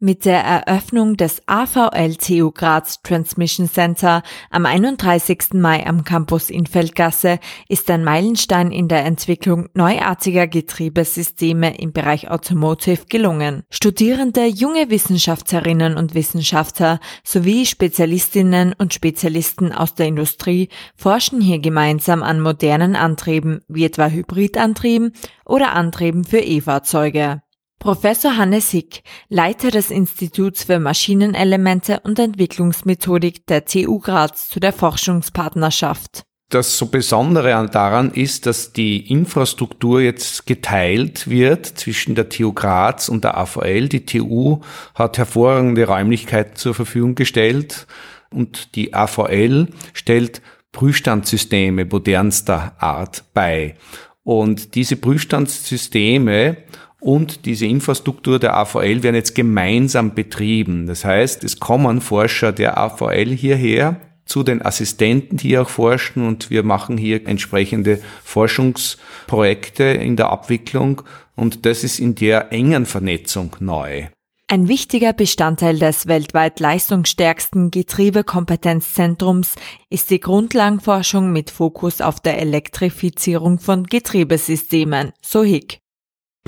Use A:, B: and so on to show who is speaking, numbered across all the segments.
A: Mit der Eröffnung des AVL TU Graz Transmission Center am 31. Mai am Campus in Feldgasse ist ein Meilenstein in der Entwicklung neuartiger Getriebesysteme im Bereich Automotive gelungen. Studierende, junge Wissenschaftlerinnen und Wissenschaftler sowie Spezialistinnen und Spezialisten aus der Industrie forschen hier gemeinsam an modernen Antrieben wie etwa Hybridantrieben oder Antrieben für E-Fahrzeuge. Professor Hannes Hick, Leiter des Instituts für Maschinenelemente und Entwicklungsmethodik der TU Graz zu der Forschungspartnerschaft.
B: Das so Besondere daran ist, dass die Infrastruktur jetzt geteilt wird zwischen der TU Graz und der AVL. Die TU hat hervorragende Räumlichkeiten zur Verfügung gestellt und die AVL stellt Prüfstandssysteme modernster Art bei. Und diese Prüfstandssysteme und diese Infrastruktur der AVL werden jetzt gemeinsam betrieben. Das heißt, es kommen Forscher der AVL hierher zu den Assistenten, die auch forschen und wir machen hier entsprechende Forschungsprojekte in der Abwicklung und das ist in der engen Vernetzung neu.
A: Ein wichtiger Bestandteil des weltweit leistungsstärksten Getriebekompetenzzentrums ist die Grundlagenforschung mit Fokus auf der Elektrifizierung von Getriebesystemen, so Hick.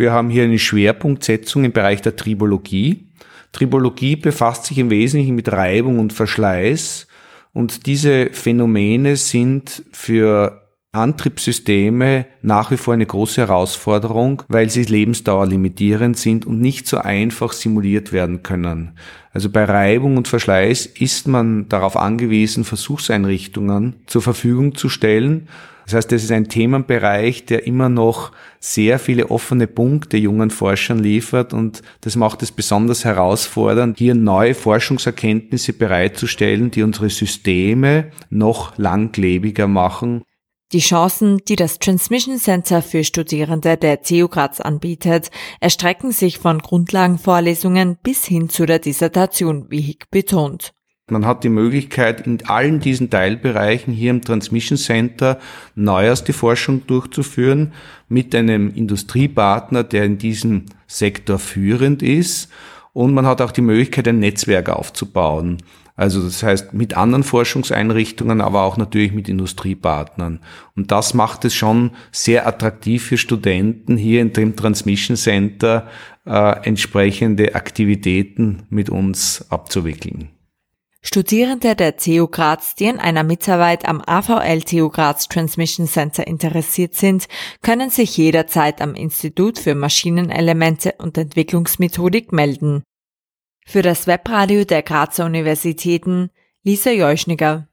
B: Wir haben hier eine Schwerpunktsetzung im Bereich der Tribologie. Tribologie befasst sich im Wesentlichen mit Reibung und Verschleiß und diese Phänomene sind für Antriebssysteme nach wie vor eine große Herausforderung, weil sie lebensdauerlimitierend sind und nicht so einfach simuliert werden können. Also bei Reibung und Verschleiß ist man darauf angewiesen, Versuchseinrichtungen zur Verfügung zu stellen das heißt, das ist ein Themenbereich, der immer noch sehr viele offene Punkte jungen Forschern liefert und das macht es besonders herausfordernd, hier neue Forschungserkenntnisse bereitzustellen, die unsere Systeme noch langlebiger machen.
A: Die Chancen, die das Transmission Center für Studierende der TU Graz anbietet, erstrecken sich von Grundlagenvorlesungen bis hin zu der Dissertation, wie Hick betont.
B: Man hat die Möglichkeit, in allen diesen Teilbereichen hier im Transmission Center neuerste Forschung durchzuführen mit einem Industriepartner, der in diesem Sektor führend ist. Und man hat auch die Möglichkeit, ein Netzwerk aufzubauen. Also das heißt mit anderen Forschungseinrichtungen, aber auch natürlich mit Industriepartnern. Und das macht es schon sehr attraktiv für Studenten, hier in dem Transmission Center äh, entsprechende Aktivitäten mit uns abzuwickeln.
A: Studierende der TU Graz, die an einer Mitarbeit am AVL TU Graz Transmission Center interessiert sind, können sich jederzeit am Institut für Maschinenelemente und Entwicklungsmethodik melden. Für das Webradio der Grazer Universitäten Lisa Jeuschniger